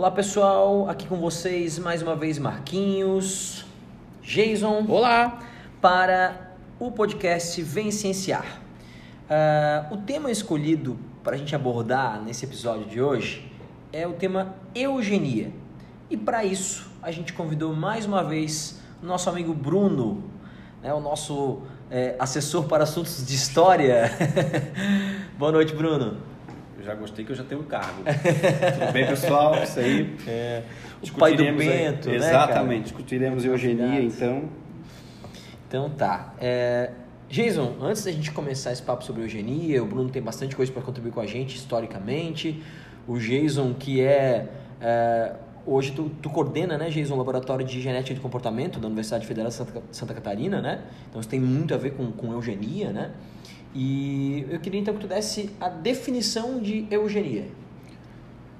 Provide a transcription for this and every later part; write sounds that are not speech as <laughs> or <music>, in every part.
Olá pessoal, aqui com vocês mais uma vez Marquinhos, Jason. Olá! Para o podcast Vem Cienciar. Uh, o tema escolhido para a gente abordar nesse episódio de hoje é o tema eugenia. E para isso a gente convidou mais uma vez o nosso amigo Bruno, né, o nosso é, assessor para assuntos de história. <laughs> Boa noite, Bruno. Eu já gostei que eu já tenho um cargo. Tudo bem, pessoal? Isso aí. <laughs> É, o pai do Bento, aí, né, Exatamente. Cara? Discutiremos eugenia, então. Então tá. É, Jason, antes da gente começar esse papo sobre eugenia, o Bruno tem bastante coisa para contribuir com a gente historicamente. O Jason, que é, é hoje tu, tu, coordena, né, Jason, o laboratório de genética de comportamento da Universidade Federal de Santa, Santa Catarina, né? Então isso tem muito a ver com, com eugenia, né? E eu queria então que tu desse a definição de eugenia.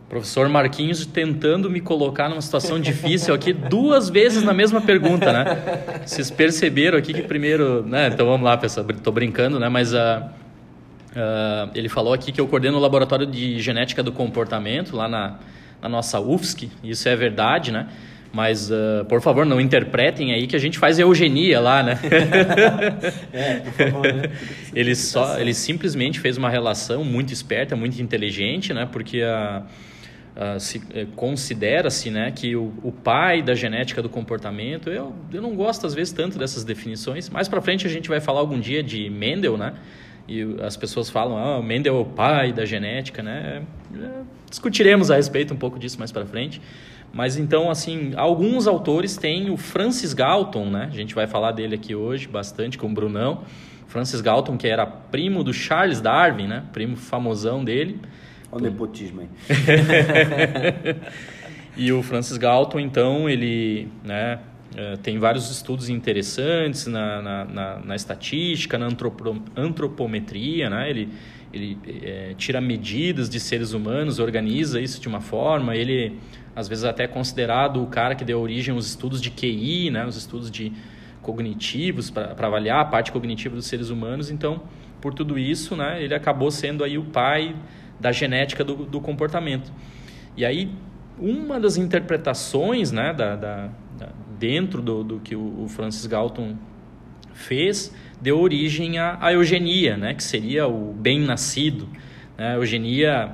Professor Marquinhos tentando me colocar numa situação difícil aqui duas vezes na mesma pergunta, né? Vocês perceberam aqui que primeiro, né? Então vamos lá, pessoal, tô brincando, né? Mas uh, uh, ele falou aqui que eu coordeno o laboratório de genética do comportamento lá na, na nossa UFSC, isso é verdade, né? Mas, uh, por favor, não interpretem aí que a gente faz eugenia lá, né? <laughs> é, por favor, né? <laughs> ele, só, ele simplesmente fez uma relação muito esperta, muito inteligente, né? Porque a, a se eh, considera-se né, que o, o, pai da genética do comportamento, eu, eu não gosto às vezes tanto dessas definições. Mais para frente a gente vai falar algum dia de Mendel, né? E as pessoas falam, ah, Mendel é o pai da genética, né? É, discutiremos a respeito um pouco disso mais para frente. Mas então, assim, alguns autores têm o Francis Galton, né? A gente vai falar dele aqui hoje bastante com o Brunão. Francis Galton, que era primo do Charles Darwin, né? Primo famosão dele. Olha o nepotismo aí. <laughs> e o Francis Galton, então, ele né, é, tem vários estudos interessantes na, na, na, na estatística, na antropo, antropometria, né? Ele, ele é, tira medidas de seres humanos, organiza isso de uma forma, ele às vezes até considerado o cara que deu origem aos estudos de QI, né, os estudos de cognitivos para avaliar a parte cognitiva dos seres humanos. Então, por tudo isso, né, ele acabou sendo aí o pai da genética do, do comportamento. E aí, uma das interpretações né, da, da, da dentro do, do que o Francis Galton fez deu origem à, à eugenia, né, que seria o bem-nascido. Né? A eugenia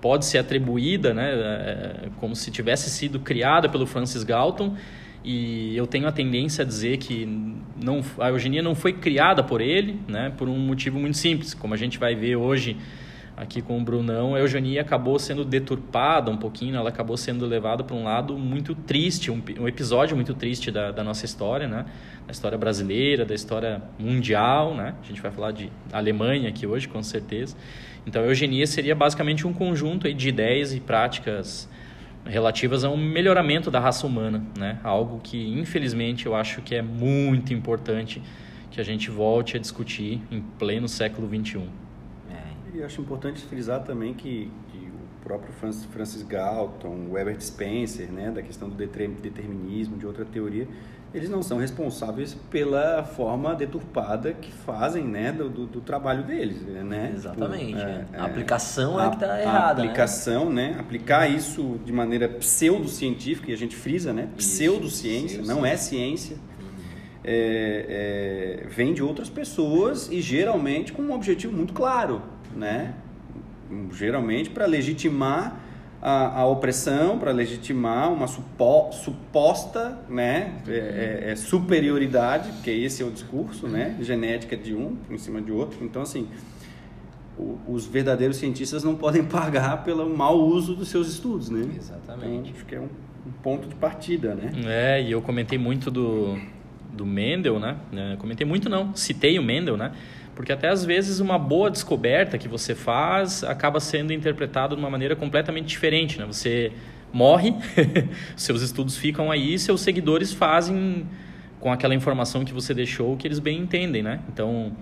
pode ser atribuída, né, é, como se tivesse sido criada pelo Francis Galton, e eu tenho a tendência a dizer que não, a eugenia não foi criada por ele, né, por um motivo muito simples, como a gente vai ver hoje aqui com o Brunão, a eugenia acabou sendo deturpada um pouquinho, ela acabou sendo levada para um lado muito triste, um, um episódio muito triste da, da, nossa história, né? Da história brasileira, da história mundial, né? A gente vai falar de Alemanha aqui hoje, com certeza. Então, a eugenia seria basicamente um conjunto de ideias e práticas relativas a um melhoramento da raça humana, né? Algo que, infelizmente, eu acho que é muito importante que a gente volte a discutir em pleno século XXI. E acho importante frisar também que, que o próprio Francis, Galton, o Herbert Spencer, né, da questão do determinismo, de outra teoria, eles não são responsáveis pela forma deturpada que fazem né, do, do, do trabalho deles. Né? Exatamente. Tipo, é, a aplicação é, é que está errada. A né? aplicação, né? né? Aplicar isso de maneira pseudocientífica, e a gente frisa, né? Pseudociência, não é ciência. É, é, vem de outras pessoas e geralmente com um objetivo muito claro, né? Geralmente para legitimar a, a opressão para legitimar uma supo, suposta né, é, é, é, superioridade, que esse é o discurso, né, genética de um em cima de outro. Então, assim, o, os verdadeiros cientistas não podem <laughs> pagar pelo mau uso dos seus estudos, né? Exatamente. Então, acho que é um, um ponto de partida, né? É, e eu comentei muito do, do Mendel, né? É, comentei muito não, citei o Mendel, né? Porque até às vezes uma boa descoberta que você faz acaba sendo interpretada de uma maneira completamente diferente, né? Você morre, <laughs> seus estudos ficam aí, seus seguidores fazem com aquela informação que você deixou que eles bem entendem, né? Então,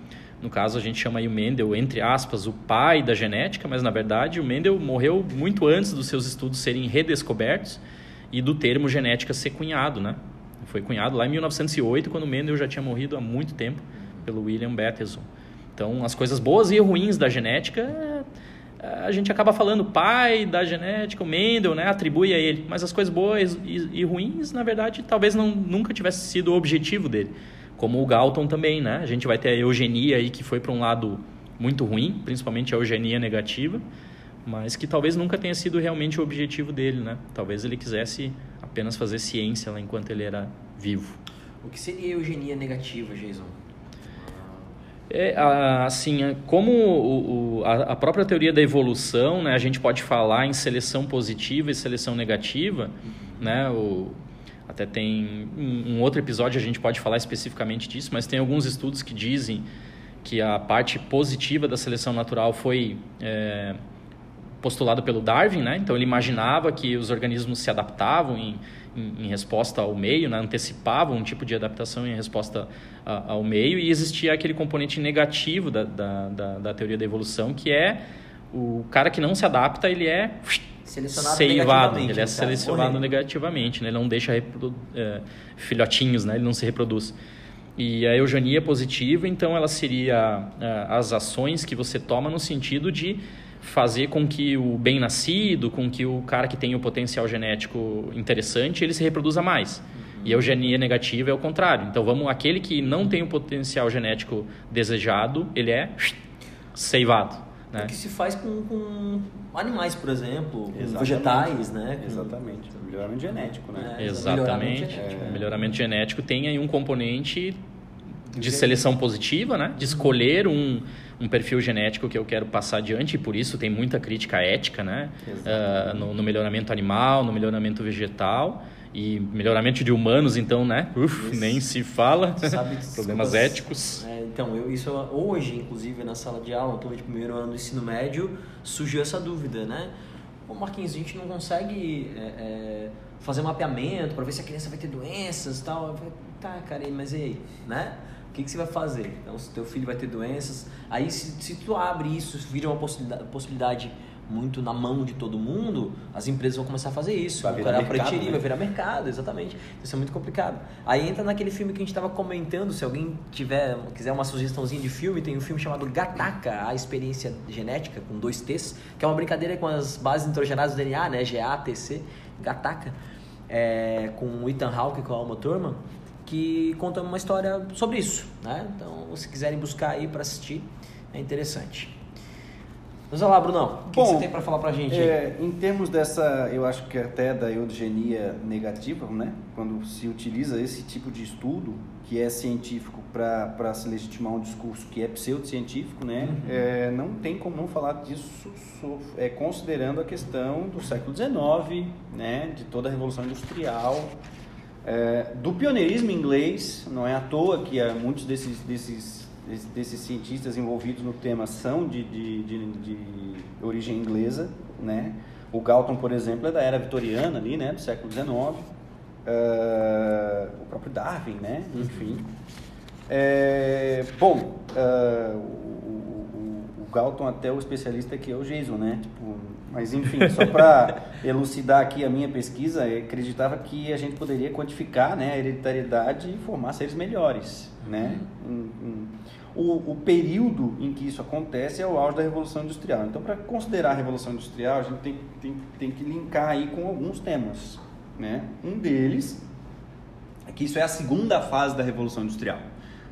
no caso a gente chama aí o Mendel, entre aspas, o pai da genética, mas na verdade o Mendel morreu muito antes dos seus estudos serem redescobertos e do termo genética ser cunhado, né? Foi cunhado lá em 1908, quando Mendel já tinha morrido há muito tempo pelo William Bateson. Então, as coisas boas e ruins da genética a gente acaba falando pai da genética, o Mendel, né, atribui a ele, mas as coisas boas e, e, ruins, na verdade, talvez não, nunca tivesse sido o objetivo dele. Como o Galton também, né? A gente vai ter a eugenia aí que foi para um lado muito ruim, principalmente a eugenia negativa, mas que talvez nunca tenha sido realmente o objetivo dele, né? Talvez ele quisesse apenas fazer ciência lá enquanto ele era vivo. O que seria eugenia negativa, Jason? É, assim, é, como o, o, a, própria teoria da evolução, né, a gente pode falar em seleção positiva e seleção negativa, né, o, até tem um, um, outro episódio a gente pode falar especificamente disso, mas tem alguns estudos que dizem que a parte positiva da seleção natural foi é, postulada pelo Darwin, né? Então ele imaginava que os organismos se adaptavam em, em, em resposta ao meio, né? antecipavam um tipo de adaptação em resposta a, ao meio e existia aquele componente negativo da, da, da, da teoria da evolução que é o cara que não se adapta ele é selecionado seivado, ele é selecionado negativamente, né? ele não deixa é, filhotinhos, né? ele não se reproduz. E a eugenia positiva, então, ela seria é, as ações que você toma no sentido de fazer com que o bem-nascido, com que o cara que tem o potencial genético interessante, ele se reproduza mais. Uhum. E a eugenia negativa é o contrário. Então, vamos aquele que não tem o potencial genético desejado, ele é seivado. Né? O que se faz com, com animais, por exemplo, vegetais, né? Exatamente. Melhoramento genético, né? É, Exatamente. Melhoramento genético, é. melhoramento genético tem aí um componente de seleção positiva, né? De escolher um, um perfil genético que eu quero passar adiante, e por isso tem muita crítica ética, né? Uh, no, no, melhoramento animal, no melhoramento vegetal e melhoramento de humanos, então, né? Uf, nem se fala. Sabe, <laughs> Problemas éticos. É, então, eu, isso hoje, inclusive, na sala de aula, turma de primeiro ano do ensino médio, surgiu essa dúvida, né? Pô, Marquinhos, a gente não consegue é, é, fazer mapeamento para ver se a criança vai ter doenças e tal. Eu falei, tá, cara, mas e aí, né? O que, que você vai fazer? Então, se teu filho vai ter doenças, aí se, se tu abre isso, vira uma possibilidade, possibilidade muito na mão de todo mundo, as empresas vão começar a fazer isso. Vai virar mercado, né? vai virar mercado, exatamente. Isso é muito complicado. Aí entra naquele filme que a gente estava comentando, se alguém tiver, quiser uma sugestãozinha de filme, tem um filme chamado Gataca, a experiência genética, com dois T's, que é uma brincadeira com as bases nitrogenadas do DNA, né? G-A-T-C, Gataca, é, com o Ethan Hawke com a Alma Thurman, que conta uma história sobre isso, né? Então, se quiserem buscar aí para assistir, é interessante. Vamos lá, Brunão. O que, Bom, você tem para falar para a gente? É, em termos dessa, eu acho que até da eugenia negativa, né? quando se utiliza esse tipo de estudo, que é científico para se legitimar um discurso que é pseudocientífico, né? Uhum. É, não tem como não falar disso é, considerando a questão do século XIX, né? de toda a Revolução Industrial, é, do pioneirismo inglês, não é à toa que há muitos desses, desses desses cientistas envolvidos no tema são de, de, de, de, origem inglesa, né? O Galton, por exemplo, é da era vitoriana ali, né? Do século XIX. Uh, ah, o próprio Darwin, né? Uhum. Enfim. É, bom, uh, Galton até o especialista aqui é o Jason, né? Tipo, mas enfim, só para <laughs> elucidar aqui a minha pesquisa, acreditava que a gente poderia quantificar né, a hereditariedade e formar seres melhores, né? Uhum o, o, período em que isso acontece é o auge da Revolução Industrial. Então, para considerar a Revolução Industrial, a gente tem, tem, tem que linkar aí com alguns temas. Né? Um deles é que isso é a segunda fase da Revolução Industrial.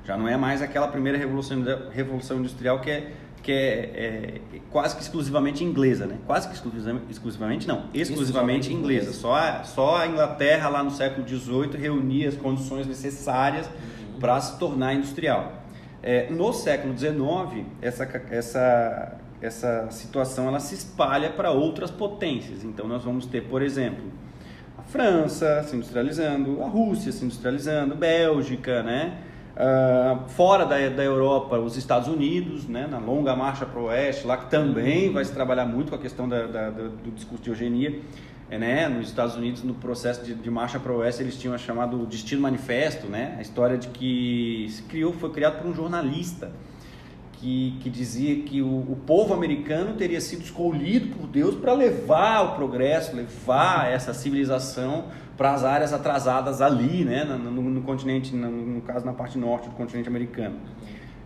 Já não é mais aquela primeira Revolução, Revolução Industrial que é, que é, é quase que exclusivamente inglesa. Né? Quase que exclusivamente, exclusivamente não, exclusivamente inglesa. Só a, só a Inglaterra lá no século XVIII reunia as condições necessárias uhum. para se tornar industrial. É, no século XIX, essa, essa, essa situação ela se espalha para outras potências. Então, nós vamos ter, por exemplo, a França se industrializando, a Rússia se industrializando, Bélgica, né? Uh, fora da, da Europa, os Estados Unidos, né? na longa marcha para o oeste, lá que também vai se trabalhar muito com a questão da, da, do discurso de eugenia. É, né, nos Estados Unidos, no processo de, de marcha para o oeste, eles tinham chamado Destino Manifesto, né, a história de que se criou, foi criado por um jornalista que, que dizia que o, o povo americano teria sido escolhido por Deus para levar o progresso, levar essa civilização para as áreas atrasadas ali, né, no, no, no continente, no, no, caso na parte norte do continente americano.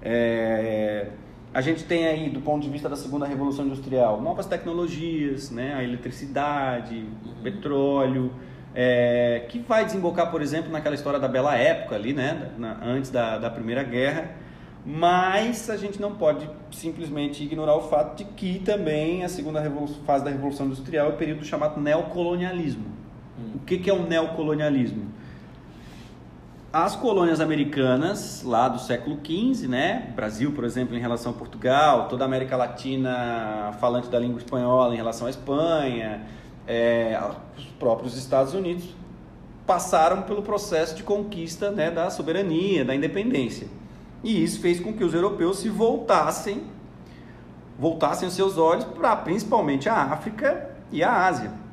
É, A gente tem aí, do ponto de vista da segunda revolução industrial, novas tecnologias, né? a eletricidade, o petróleo, é, que vai desembocar, por exemplo, naquela história da bela época ali, né? Na, antes da, da Primeira Guerra. Mas a gente não pode simplesmente ignorar o fato de que também a segunda fase da Revolução Industrial é o período chamado neocolonialismo. Que, que é o neocolonialismo? as colônias americanas lá do século XV, né? Brasil, por exemplo, em relação a Portugal, toda a América Latina falante da língua espanhola em relação à Espanha, é, os próprios Estados Unidos passaram pelo processo de conquista né, da soberania, da independência. E isso fez com que os europeus se voltassem, voltassem os seus olhos para principalmente a África e a Ásia.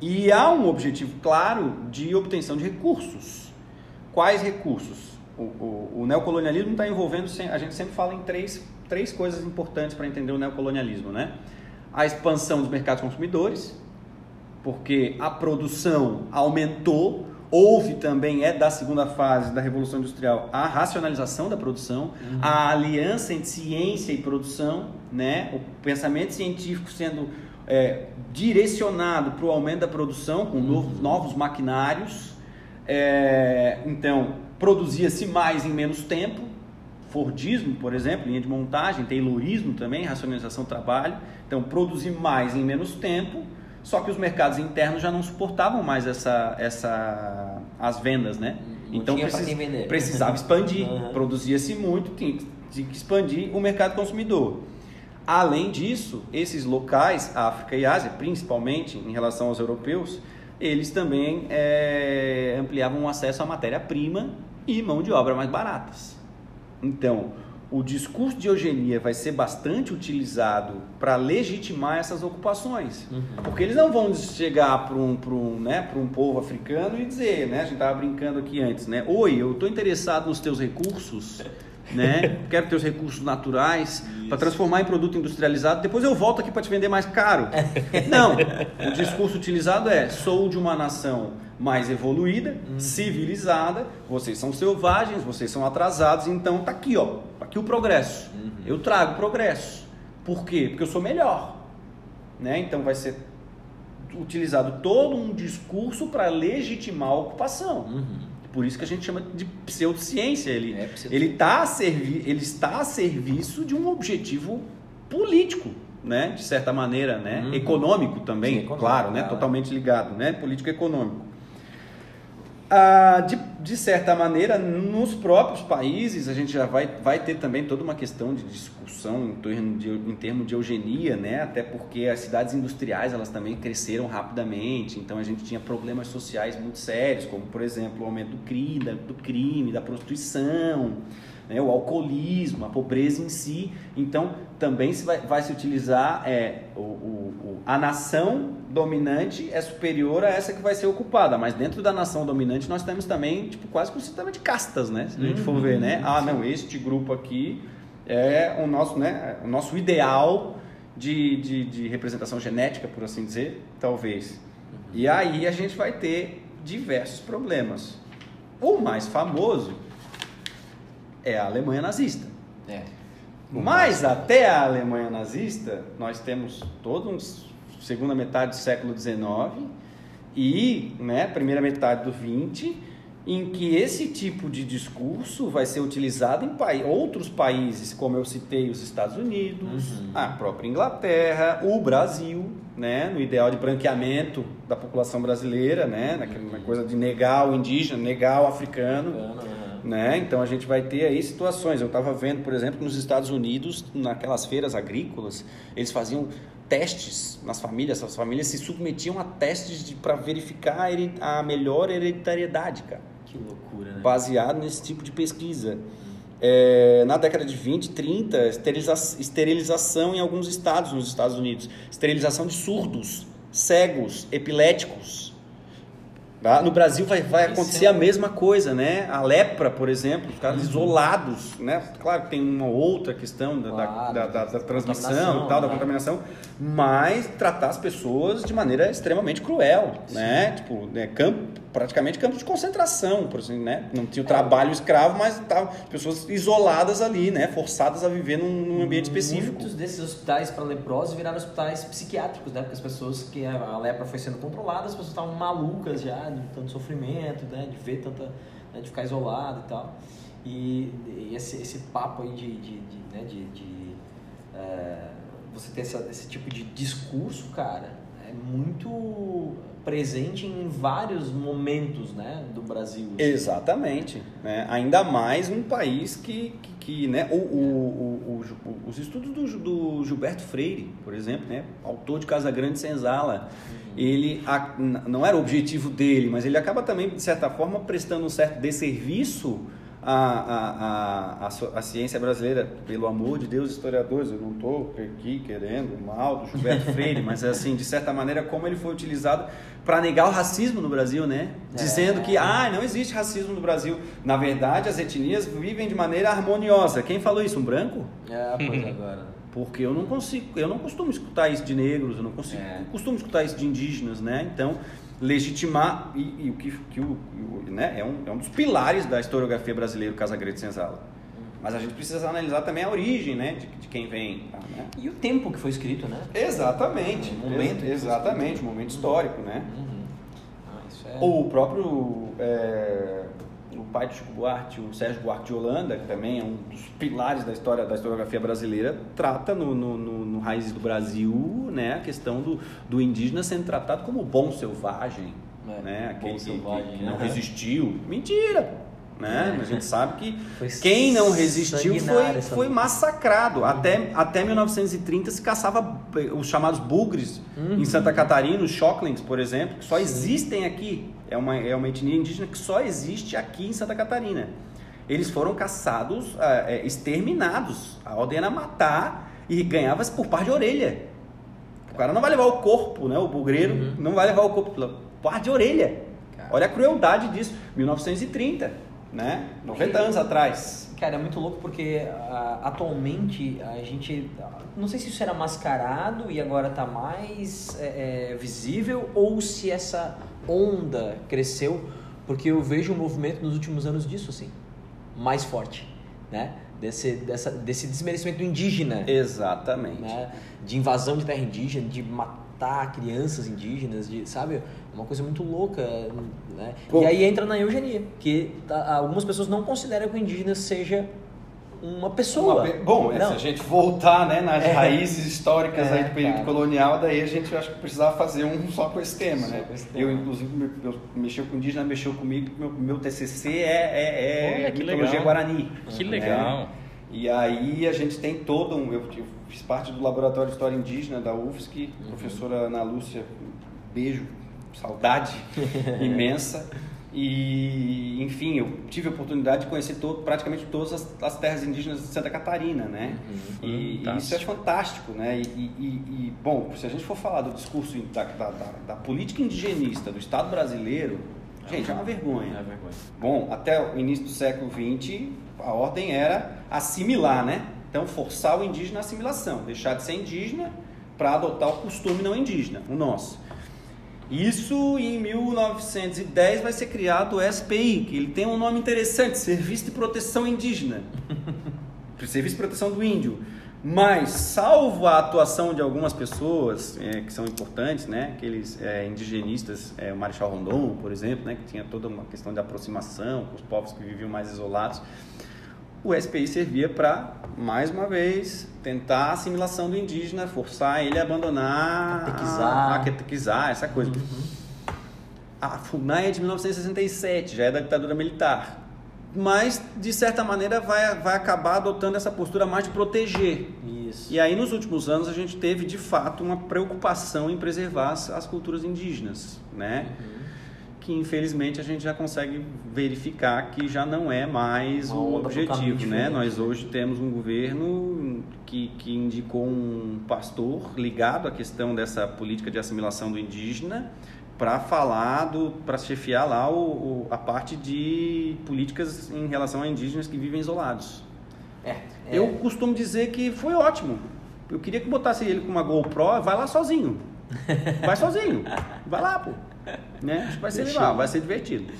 E há um objetivo claro de obtenção de recursos Quais recursos? O, o, o neocolonialismo está envolvendo, a gente sempre fala em três, três coisas importantes para entender o neocolonialismo, né? A expansão dos mercados consumidores, porque a produção aumentou, houve também, é da segunda fase da Revolução Industrial, a racionalização da produção, uhum. a aliança entre ciência e produção, né? o pensamento científico sendo é, direcionado para o aumento da produção com uhum. novos, novos maquinários, é, então, produzia-se mais em menos tempo. Fordismo, por exemplo, linha de montagem, Taylorismo também, racionalização do trabalho. Então, produzir mais em menos tempo, só que os mercados internos já não suportavam mais essa, essa, as vendas, né? Não então, precis, precisava expandir. <laughs> Uhum. Produzia-se muito, tinha, tinha que expandir o mercado consumidor. Além disso, esses locais, África e Ásia, principalmente em relação aos europeus, eles também é, ampliavam o acesso à matéria-prima e mão de obra mais baratas. Então, o discurso de eugenia vai ser bastante utilizado para legitimar essas ocupações. Uhum. Porque eles não vão chegar para um, um, né, um povo africano e dizer, né, a gente estava brincando aqui antes, né, Oi, eu estou interessado nos teus recursos, né? Quero ter os recursos naturais para transformar em produto industrializado. Depois eu volto aqui para te vender mais caro. <laughs> Não. O discurso utilizado é: sou de uma nação mais evoluída, uhum. civilizada. Vocês são selvagens, vocês são atrasados. Então tá aqui, ó. Aqui o progresso. Uhum. Eu trago progresso. Por quê? Porque eu sou melhor. Né? Então vai ser utilizado todo um discurso para legitimar a ocupação. Uhum. Por isso que a gente chama de pseudociência. Ele, é, ele, tá a servi ele está a serviço de um objetivo político, né? de certa maneira, né? Uhum. econômico também, Sim, econômico, claro, né? totalmente ligado, né? político-econômico. Ah, de, de certa maneira, nos próprios países, a gente já vai, vai ter também toda uma questão de discussão em, torno de, em termos de eugenia, né? até porque as cidades industriais elas também cresceram rapidamente, então a gente tinha problemas sociais muito sérios, como, por exemplo, o aumento do crime, do crime, da prostituição, né, o alcoolismo, a pobreza em si. Então, também se vai, vai se utilizar é, o, o, a nação dominante é superior a essa que vai ser ocupada, mas dentro da nação dominante nós temos também tipo, quase que um sistema de castas, né? Se a gente for ver, né? Uhum. Ah, não, este grupo aqui é o nosso, né, o nosso ideal de, de, de representação genética, por assim dizer, talvez. E aí a gente vai ter diversos problemas. O mais famoso é a Alemanha nazista. É. Mas até a Alemanha nazista, nós temos toda uma segunda metade do século XIX e né, primeira metade do XX, em que esse tipo de discurso vai ser utilizado em pa outros países, como eu citei, os Estados Unidos, uhum. a própria Inglaterra, o Brasil, né, no ideal de branqueamento da população brasileira, né, naquela coisa de negar o indígena, negar o africano. Uhum né? Então a gente vai ter aí situações. Eu estava vendo, por exemplo, nos Estados Unidos, naquelas feiras agrícolas, eles faziam testes nas famílias, as famílias se submetiam a testes para verificar a melhor hereditariedade, cara. Que loucura, né? Baseado nesse tipo de pesquisa. É, na década de 20, 30, esteriliza esterilização em alguns estados nos Estados Unidos. Esterilização de surdos, cegos, epiléticos Tá? No Brasil vai, vai Isso acontecer é a mesma coisa, né? A lepra, por exemplo, os Uhum. caras isolados, né? Claro que tem uma outra questão da, da- Claro, da, da- da transmissão e tal, da né? contaminação, mas tratar as pessoas de maneira extremamente cruel, né? Tipo, né, campo, praticamente campo de concentração, por assim, né? Não tinha o trabalho escravo, mas estavam pessoas isoladas ali, né? Forçadas a viver num, num ambiente específico. Muitos desses hospitais para leprosos viraram hospitais psiquiátricos, né? Porque as pessoas que a lepra foi sendo controlada, as pessoas estavam malucas já de tanto sofrimento, né? De ver tanta, né? de ficar isolado e tal. E, e esse, esse papo aí de, de, de, né? de, de, é, você ter essa, esse tipo de discurso, cara, muito presente em vários momentos, né? Do Brasil. assim. Exatamente. Né? Ainda mais um país que, que, que, né? O, o, o, os estudos do, do Gilberto Freire, por exemplo, né? autor de Casa Grande Senzala, ele a- não era o objetivo dele, mas ele acaba também, de certa forma, prestando um certo desserviço à, à, à, so- à ciência brasileira. Pelo amor de Deus, historiadores, eu não estou aqui querendo o mal do Gilberto <laughs> Freire, mas assim, de certa maneira, como ele foi utilizado para negar o racismo no Brasil, né? Dizendo que, ah, não existe racismo no Brasil. Na verdade, as etnias vivem de maneira harmoniosa. Quem falou isso? Um branco? É, pois agora. Porque eu não consigo, eu não costumo escutar isso de negros, eu não consigo, É. costumo escutar isso de indígenas, né? Então, legitimar e, e o que, que o, né? é, um, é um dos pilares da historiografia brasileira, o Casagrande Senzala. Mas a gente precisa analisar também a origem, né? De, de quem vem. tá, né? E o tempo que foi escrito, né? Exatamente. O momento exatamente, o momento histórico, né? Uhum. Ah, isso é... O próprio é, pai de Chico Buarque, o Sérgio Buarque de Holanda, que também é um dos pilares da história da historiografia brasileira, trata no, no, no, no Raízes do Brasil né, a questão do, do indígena sendo tratado como bom selvagem, É, né, aquele que, selvagem, que, que não aham. resistiu. Mentira! Né? A gente sabe que <laughs> Foi quem não resistiu foi, foi massacrado. Até, até 1930 se caçava eh, os chamados bugres em Santa Catarina, os Shocklings, por exemplo, que só existem aqui. É uma, é uma etnia indígena que só existe aqui em Santa Catarina. Eles foram caçados, ah, eh, exterminados. A ordem era matar e ganhava-se por par de orelha. O cara não vai levar o corpo, né? O bugreiro não vai levar o corpo pela par de orelha. Olha a crueldade disso. 1930, né? 90 anos atrás. Cara, é muito louco porque ah, atualmente a gente. ah, Não sei se isso era mascarado e agora tá mais é, é, visível ou se essa onda cresceu, porque eu vejo um movimento nos últimos anos disso, assim, mais forte, né? Desse, dessa, desse desmerecimento indígena, Exatamente. né? De invasão de terra indígena, de matar crianças indígenas, de, sabe? É uma coisa muito louca, né? Pô. E aí entra na eugenia, que tá- algumas pessoas não consideram que o indígena seja uma pessoa. Uma pe- Bom, é, se a gente voltar né, nas É. raízes históricas É, aí do período cara. colonial, daí a gente acho que precisava fazer um só com esse tema, Só né? esse tema. Eu, inclusive, me- eu mexeu com indígena, mexeu comigo, meu, meu TCC é, é, é Olha, mitologia legal. guarani. Que né? legal. E aí a gente tem todo um. Eu, eu fiz parte do Laboratório de História Indígena da UFSC, Uhum. professora Ana Lúcia, beijo, saudade <laughs> imensa. E, enfim, eu tive a oportunidade de conhecer todo, praticamente todas as, as terras indígenas de Santa Catarina, né? Uhum. E, e isso é fantástico, né? E, e- bom, se a gente for falar do discurso da, da, da- da política indigenista do Estado brasileiro, gente, é uma vergonha. É vergonha. Bom, até o início do século XX, a ordem era assimilar, né? Então, forçar o indígena à assimilação, deixar de ser indígena para adotar o costume não indígena, o nosso. Isso em 1910 vai ser criado o SPI, que ele tem um nome interessante, Serviço de Proteção Indígena. <laughs> Serviço de Proteção do Índio. Mas, salvo a atuação de algumas pessoas é, que são importantes, né? aqueles é, indigenistas, é, o Marechal Rondon, por exemplo, né? que tinha toda uma questão de aproximação com os povos que viviam mais isolados, o SPI servia para, mais uma vez, tentar a assimilação do indígena, forçar ele a abandonar, Catequizar. a, a catequizar, essa coisa. A FUNAI é de 1967, já é da ditadura militar. Mas, de certa maneira, vai, vai acabar adotando essa postura mais de proteger. Isso. E aí, nos últimos anos, a gente teve, de fato, uma preocupação em preservar as, as culturas indígenas, né? Que, infelizmente, a gente já consegue verificar que já não é mais Uma o objetivo, né? Nós hoje temos um governo que, que indicou um pastor ligado à questão dessa política de assimilação do indígena para falar do para chefiar lá o, o, a parte de políticas em relação a indígenas que vivem isolados. É, é. Eu costumo dizer que foi ótimo. Eu queria que botasse ele com uma GoPro, vai lá sozinho. <laughs> Vai sozinho. Vai lá, pô. <laughs> Né? Acho que vai ser Deixa legal, eu- vai ser divertido.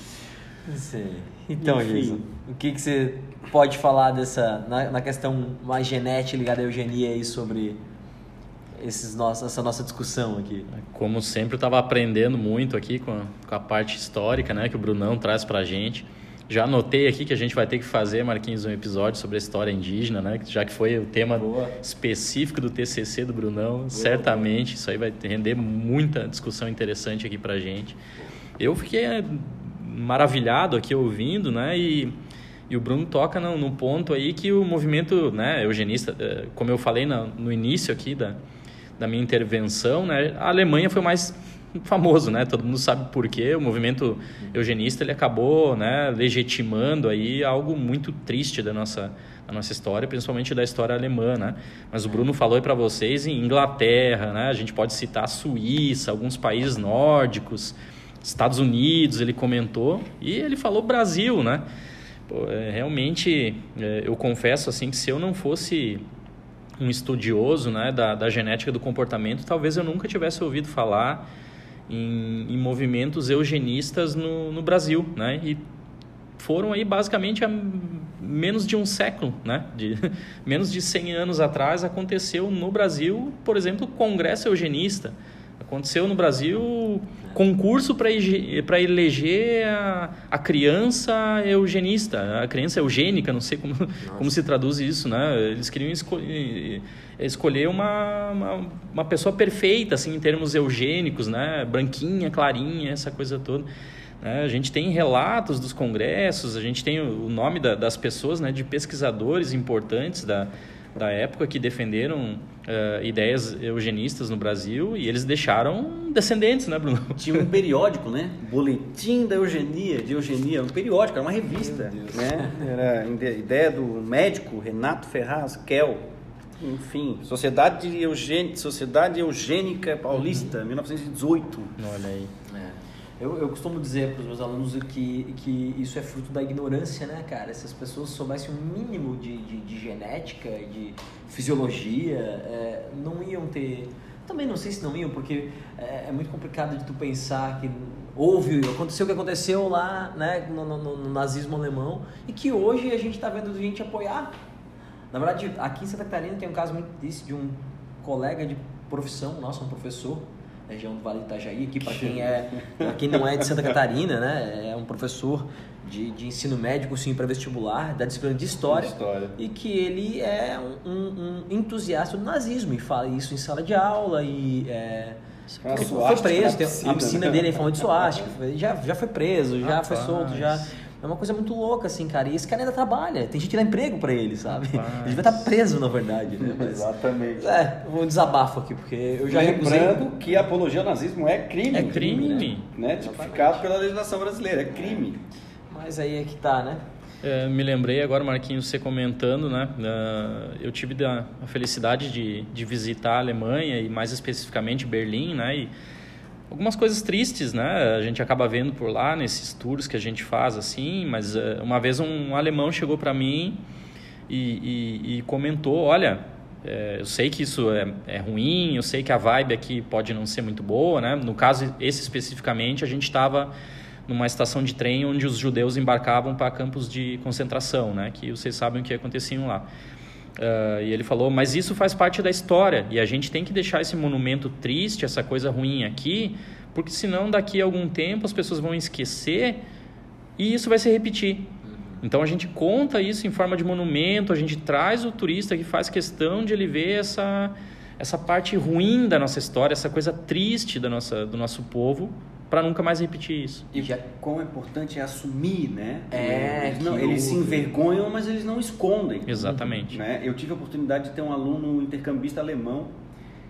Sim. Então, Enfim. Jason, o que, que você pode falar dessa na, na questão mais genética ligada à eugenia aí sobre esses nossos, essa nossa discussão aqui? Como sempre, eu estava aprendendo muito aqui com a, com a parte histórica né, que o Brunão traz para a gente. Já anotei aqui que a gente vai ter que fazer, Marquinhos, um episódio sobre a história indígena, né? Já que foi o tema Boa. específico do TCC do Brunão. certamente isso aí vai render muita discussão interessante aqui para a gente. Eu fiquei é, maravilhado aqui ouvindo, né? E, e o Bruno toca no, no ponto aí que o movimento né, eugenista, eh, como eu falei no, no início aqui da, da minha intervenção, né, a Alemanha foi mais famoso, né? Todo mundo sabe por quê. O movimento eugenista ele acabou, né, legitimando aí algo muito triste da nossa da nossa história, principalmente da história alemã, né? Mas o Bruno falou aí para vocês em Inglaterra, né? A gente pode citar a Suíça, alguns países nórdicos, Estados Unidos, ele comentou, e ele falou Brasil, né? Pô, é, realmente, é, eu confesso assim que se eu não fosse um estudioso né, da, da genética do comportamento, talvez eu nunca tivesse ouvido falar em, em movimentos eugenistas no, no Brasil, né? E foram aí basicamente há menos de um século, né? De, <laughs> menos de 100 anos atrás aconteceu no Brasil, por exemplo, o Congresso Eugenista. Aconteceu no Brasil concurso para eleger a, a criança eugenista, a criança eugênica, não sei como, como se traduz isso, né? Eles queriam esco escolher uma, uma, uma pessoa perfeita, assim, em termos eugênicos, né? Branquinha, clarinha, essa coisa toda. né? A gente tem relatos dos congressos, a gente tem o nome da, das pessoas, né, de pesquisadores importantes da, da época que defenderam eh, ideias eugenistas no Brasil e eles deixaram descendentes, né, Bruno? <laughs> Tinha um periódico, né? Boletim da Eugenia, de Eugenia, um periódico, era uma revista, né? Era ide- ideia do médico Renato Ferraz Kell. Enfim, Sociedade, de Eugen... Sociedade Eugênica Paulista, 1918. Olha aí. Eu, eu costumo dizer para os meus alunos que, que isso é fruto da ignorância, né, cara? Se as pessoas soubessem um mínimo de, de, de genética, de fisiologia, é, não iam ter. Também não sei se não iam, porque é, é muito complicado de tu pensar que houve, aconteceu o que aconteceu lá, né, no, no- no- nazismo alemão, e que hoje a gente está vendo gente apoiar. Na verdade, aqui em Santa Catarina tem um caso muito desse de um colega de profissão, nossa, um professor, região do Vale do Itajaí, aqui para quem é, pra quem não é de Santa Catarina, né, é um professor de, de ensino médio, cursinho pré-vestibular, da disciplina de história, História. e que ele é um, um- entusiasta do nazismo e fala isso em sala de aula e é, Uma foi- foi preso, tem- a piscina dele é em forma de suástica, foi- <laughs> já, já foi preso, já foi Rapaz. solto, já é uma coisa muito louca, assim, cara. E esse cara ainda trabalha, tem gente que dá emprego pra ele, sabe? Ele devia estar preso, na verdade, né? Mas, Exatamente. é, um desabafo aqui, porque eu já recusei. Lembrando que a apologia ao nazismo é crime. É crime. Né? Tipificado pela legislação brasileira, é crime. Mas aí é que tá, né? É, me lembrei agora, Marquinhos, você comentando, né? ah, eu tive a felicidade de, de visitar a Alemanha e mais especificamente Berlim, né? E algumas coisas tristes, né? A gente acaba vendo por lá nesses tours que a gente faz, assim. Mas ah, uma vez um alemão chegou para mim e, e- e comentou, olha, é, eu sei que isso é, é ruim, eu sei que a vibe aqui pode não ser muito boa, né? No caso esse especificamente, a gente estava numa estação de trem onde os judeus embarcavam para campos de concentração, né? Que vocês sabem o que aconteciam lá. Ah, e ele falou, mas isso faz parte da história e a gente tem que deixar esse monumento triste, essa coisa ruim aqui, porque senão daqui a algum tempo as pessoas vão esquecer e isso vai se repetir. Então a gente conta isso em forma de monumento, a gente traz o turista que faz questão de ele ver essa, essa parte ruim da nossa história, essa coisa triste da nossa, do nosso povo, para nunca mais repetir isso. E Já- quão importante é assumir, né? É, eles, não- eles se envergonham, mas eles não escondem. Exatamente. Né? Eu tive a oportunidade de ter um aluno intercambista alemão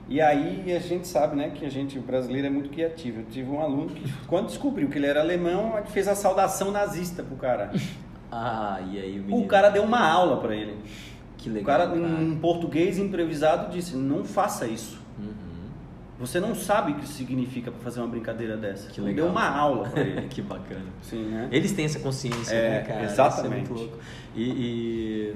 e aí a gente sabe, né, que a gente brasileiro é muito criativo. Eu tive um aluno que quando descobriu que ele era alemão, fez a saudação nazista pro cara. <laughs> Ah, e aí o menino... O cara deu uma aula para ele. Que O legal, cara, em português improvisado, disse: "Não faça isso". Uhum. Você não sabe o que isso significa para fazer uma brincadeira dessa. Que legal. Deu uma aula para ele. <laughs> que bacana. Sim, né? Eles têm essa consciência, É, né, cara? exatamente. É muito louco. E, e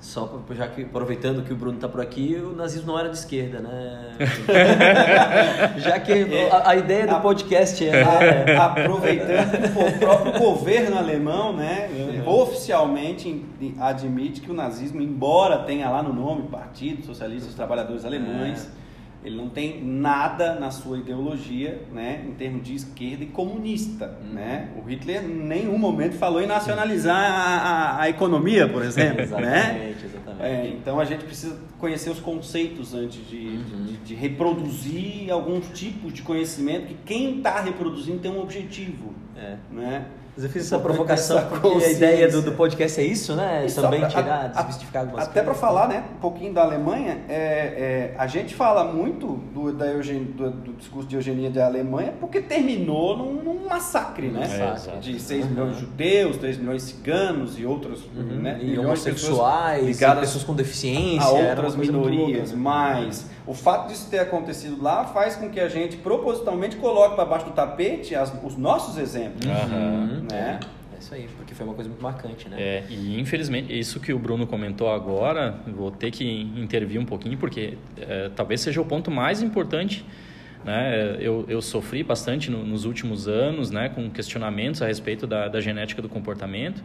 só pra- já que aproveitando que o Bruno tá por aqui, o nazismo não era de esquerda, né? <laughs> já que a, a ideia do A- podcast é, A- né? aproveitando que o próprio governo alemão, né, oficialmente in- admite que o nazismo, embora tenha lá no nome Partido Socialista dos Trabalhadores Alemães, ele não tem nada na sua ideologia, né, em termos de esquerda e comunista, né? O Hitler em nenhum momento falou em nacionalizar a, a- a economia, por exemplo, né? Exatamente, exatamente. É, então a gente precisa conhecer os conceitos antes de, de- de reproduzir alguns tipos de conhecimento que quem está reproduzindo tem um objetivo, É. né? Mas eu fiz essa provocação porque a ideia do, do podcast é isso, né? E Também pra- tirar, a- desmistificar algumas Até para falar, né, um pouquinho da Alemanha, é, é, a gente fala muito do, da eugen- do, do discurso de eugenia da Alemanha porque terminou num, num massacre, né? É, de 6 Uhum. milhões de judeus, 3 milhões de ciganos e outros, Uhum. né? E de pessoas homossexuais, ligadas pessoas com deficiência, a outras minorias, né? mas o fato disso ter acontecido lá faz com que a gente propositalmente coloque para baixo do tapete as- os nossos exemplos. Aham. Né? É, é isso aí, porque foi uma coisa muito marcante, né? É, e infelizmente, isso que o Bruno comentou agora, vou ter que intervir um pouquinho, porque é, talvez seja o ponto mais importante. Né? Eu, eu sofri bastante no- nos últimos anos né, com questionamentos a respeito da, da genética do comportamento.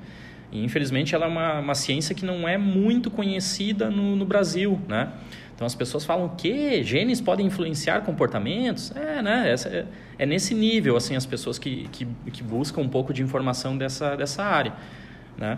E, infelizmente, ela é uma, uma ciência que não é muito conhecida no, no Brasil. Né? Então, as pessoas falam que genes podem influenciar comportamentos. É, né? Essa é, é nesse nível, assim, as pessoas que, que, que buscam um pouco de informação dessa, dessa área né?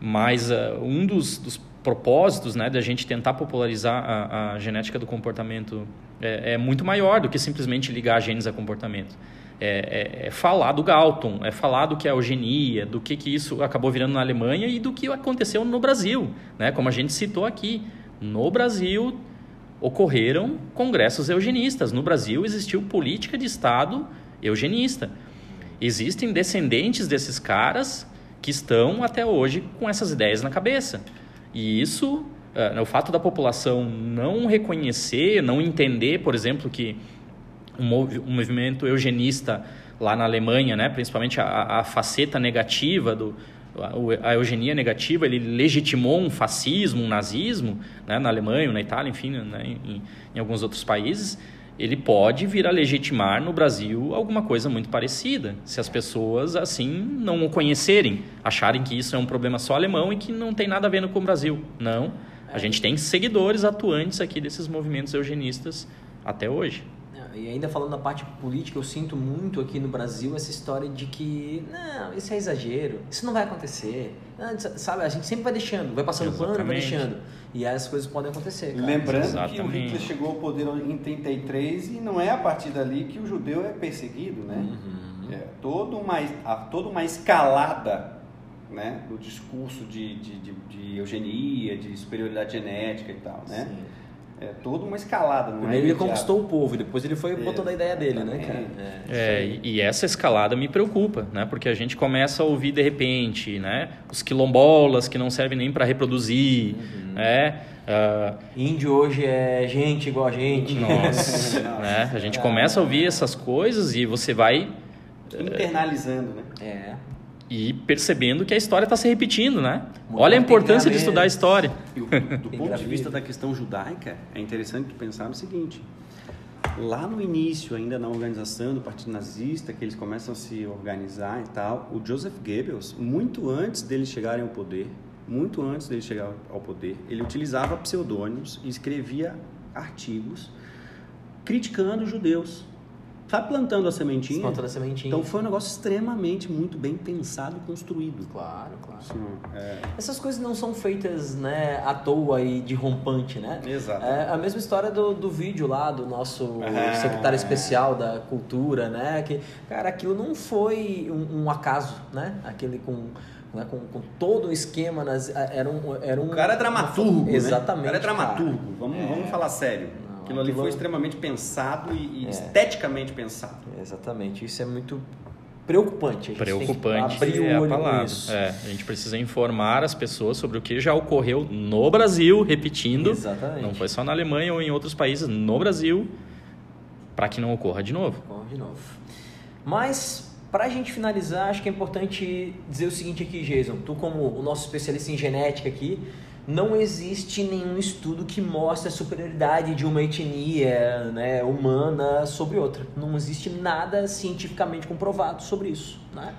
Mas uh, um dos, dos propósitos, né, da gente tentar popularizar a, a genética do comportamento é, é muito maior do que simplesmente ligar genes a comportamento. É, é- é falar do Galton, é falar do que é eugenia, do que, que isso acabou virando na Alemanha e do que aconteceu no Brasil, né? Como a gente citou aqui, no Brasil ocorreram congressos eugenistas. No Brasil existiu política de Estado eugenista. Existem descendentes desses caras que estão até hoje com essas ideias na cabeça. E isso, eh, o fato da população não reconhecer, não entender, por exemplo, que um movimento eugenista lá na Alemanha, né, principalmente a, a faceta negativa do a, eugenia negativa, ele legitimou um fascismo, um nazismo, né, na Alemanha, na Itália, enfim, né, em, em alguns outros países, ele pode vir a legitimar no Brasil alguma coisa muito parecida, se as pessoas assim não o conhecerem, acharem que isso é um problema só alemão e que não tem nada a ver com o Brasil. Não, a gente tem seguidores atuantes aqui desses movimentos eugenistas até hoje. E ainda falando da parte política, eu sinto muito aqui no Brasil essa história de que, não, isso é exagero, isso não vai acontecer. Não, sabe, a gente sempre vai deixando, vai passando pano, vai Exatamente. deixando. E aí as coisas podem acontecer. cara. Lembrando que o Exatamente. Hitler chegou ao poder em 33 e não é a partir dali que o judeu é perseguido, né? Uhum. É toda uma, toda uma escalada né, do discurso de, de, de, de eugenia, de superioridade genética e tal, né? Sim. É toda uma escalada, não Primeiro é ele conquistou o povo, e depois ele foi botando a ideia dele, né, cara? Exatamente. É, e, e essa escalada me preocupa, né? Porque a gente começa a ouvir de repente, né? Os quilombolas que não servem nem para reproduzir, né? Ah, Índio hoje é gente igual a gente. nossa, <laughs> né? A gente começa a ouvir essas coisas e você vai Internalizando, né? É. e percebendo que a história está se repetindo, né? Mulher Olha a importância de estudar a história. E <laughs> do ponto de vista da questão judaica, é interessante pensar no seguinte: lá no início, ainda na organização do Partido Nazista, que eles começam a se organizar e tal, o Joseph Goebbels, muito antes deles chegarem ao poder, muito antes deles chegar ao poder, ele utilizava pseudônimos e escrevia artigos criticando os judeus. Sabe plantando a sementinha? Plantando a sementinha. Então foi um negócio extremamente muito bem pensado e construído. Claro, claro. Ó, é, Essas coisas não são feitas né, à toa e de rompante, né? Exato. É a mesma história do, do vídeo lá do nosso Ah. secretário especial da cultura, né? Que, cara, aquilo não foi um, um acaso, né? Aquele com, né, com, com todo o esquema, nas, era um... Era um O cara é dramaturgo, né? Exatamente, O cara é dramaturgo. cara. Vamos, É. vamos falar sério. Aquilo ali foi extremamente pensado e, e É. esteticamente pensado. Exatamente. Isso é muito preocupante. A gente Preocupante tem que abrir é o a olho com palavra. isso. É, a gente precisa informar as pessoas sobre o que já ocorreu no Brasil, repetindo. Exatamente. Não foi só na Alemanha ou em outros países, no Brasil. para que não ocorra de novo. Ocorra de novo. Mas, para a gente finalizar, acho que é importante dizer o seguinte aqui, Jason. Tu, como o nosso especialista em genética aqui, não existe nenhum estudo que mostre a superioridade de uma etnia né, humana sobre outra. Não existe nada cientificamente comprovado sobre isso. Né?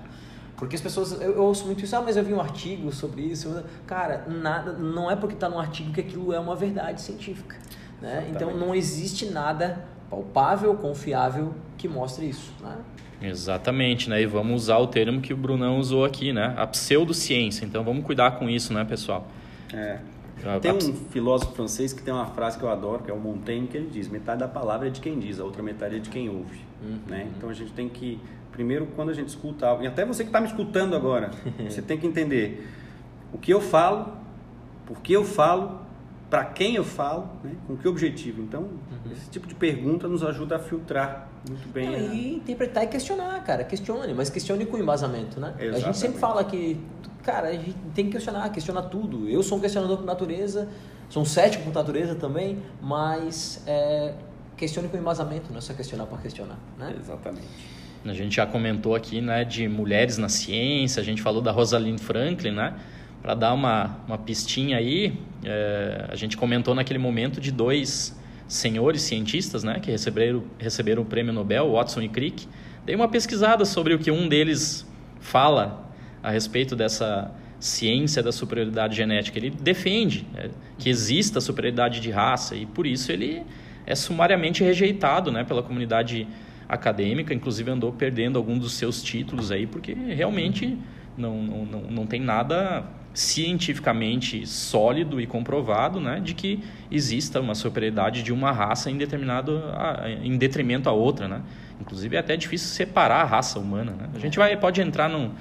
Porque as pessoas, eu, eu, ouço muito isso, ah, mas eu vi um artigo sobre isso. Cara, nada, não é porque está num artigo que aquilo é uma verdade científica. Né? Então não existe nada palpável, confiável que mostre isso. Né? Exatamente, né? E vamos usar o termo que o Brunão usou aqui, né? A pseudociência. Então vamos cuidar com isso, né, pessoal? É. Tem um filósofo francês que tem uma frase que eu adoro, que é o Montaigne, que ele diz: metade da palavra é de quem diz, a outra metade é de quem ouve. Uhum. Né? Então a gente tem que, primeiro, quando a gente escuta algo, e até você que está me escutando agora, <laughs> você tem que entender o que eu falo, por que eu falo, para quem eu falo, né? com que objetivo. Então, uhum. esse tipo de pergunta nos ajuda a filtrar muito bem. Não, a... E interpretar e questionar, cara. Questione, mas questione com embasamento, né? Exatamente. A gente sempre fala que cara, a gente tem que questionar, questionar tudo. Eu sou um questionador por natureza, sou um cético por natureza também, mas é, questione com embasamento, não é só questionar por questionar, né? Exatamente. A gente já comentou aqui, né, de mulheres na ciência, a gente falou da Rosalind Franklin, né? Para dar uma, uma pistinha aí, é, a gente comentou naquele momento de dois senhores cientistas, né, que receberam, receberam o prêmio Nobel, Watson e Crick. Dei uma pesquisada sobre o que um deles fala a respeito dessa ciência da superioridade genética. Ele defende né, que exista superioridade de raça e por isso ele é sumariamente rejeitado né, pela comunidade acadêmica, inclusive andou perdendo alguns dos seus títulos aí, porque realmente não, não, não, não tem nada cientificamente sólido e comprovado né, de que exista uma superioridade de uma raça em, determinado, em detrimento à outra. Né? Inclusive é até difícil separar a raça humana. Né? A gente vai, pode entrar num,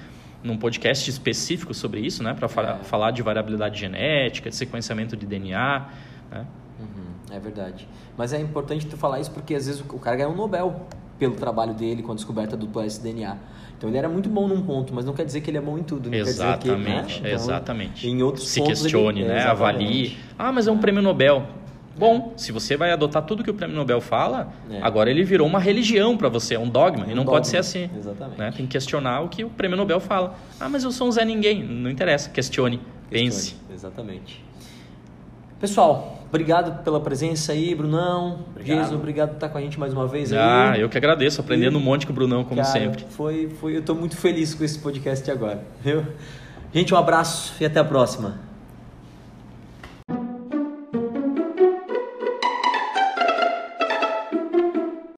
num podcast específico sobre isso, né? Para é. falar de variabilidade genética, de sequenciamento de DNA, né? Uhum, é verdade. Mas é importante tu falar isso porque às vezes o cara ganha um Nobel pelo trabalho dele com a descoberta do DNA. Então ele era muito bom num ponto, mas não quer dizer que ele é bom em tudo. exatamente, que, né? então, exatamente. Em outros Se questione, ele... né? Avalie. Ah, mas é um prêmio Nobel. Bom, se você vai adotar tudo que o Prêmio Nobel fala, é. agora ele virou uma religião para você, é um dogma, um e não dogma. pode ser assim. Exatamente. Né? Tem que questionar o que o Prêmio Nobel fala. Ah, mas eu sou um Zé Ninguém. Não interessa, questione, questione. pense. Exatamente. Pessoal, obrigado pela presença aí, Brunão. Jesus, obrigado por estar com a gente mais uma vez. Ah, eu que agradeço, aprendendo e, um monte com o Brunão, como cara, sempre. Foi, foi, eu estou muito feliz com esse podcast agora. Viu? Gente, um abraço e até a próxima.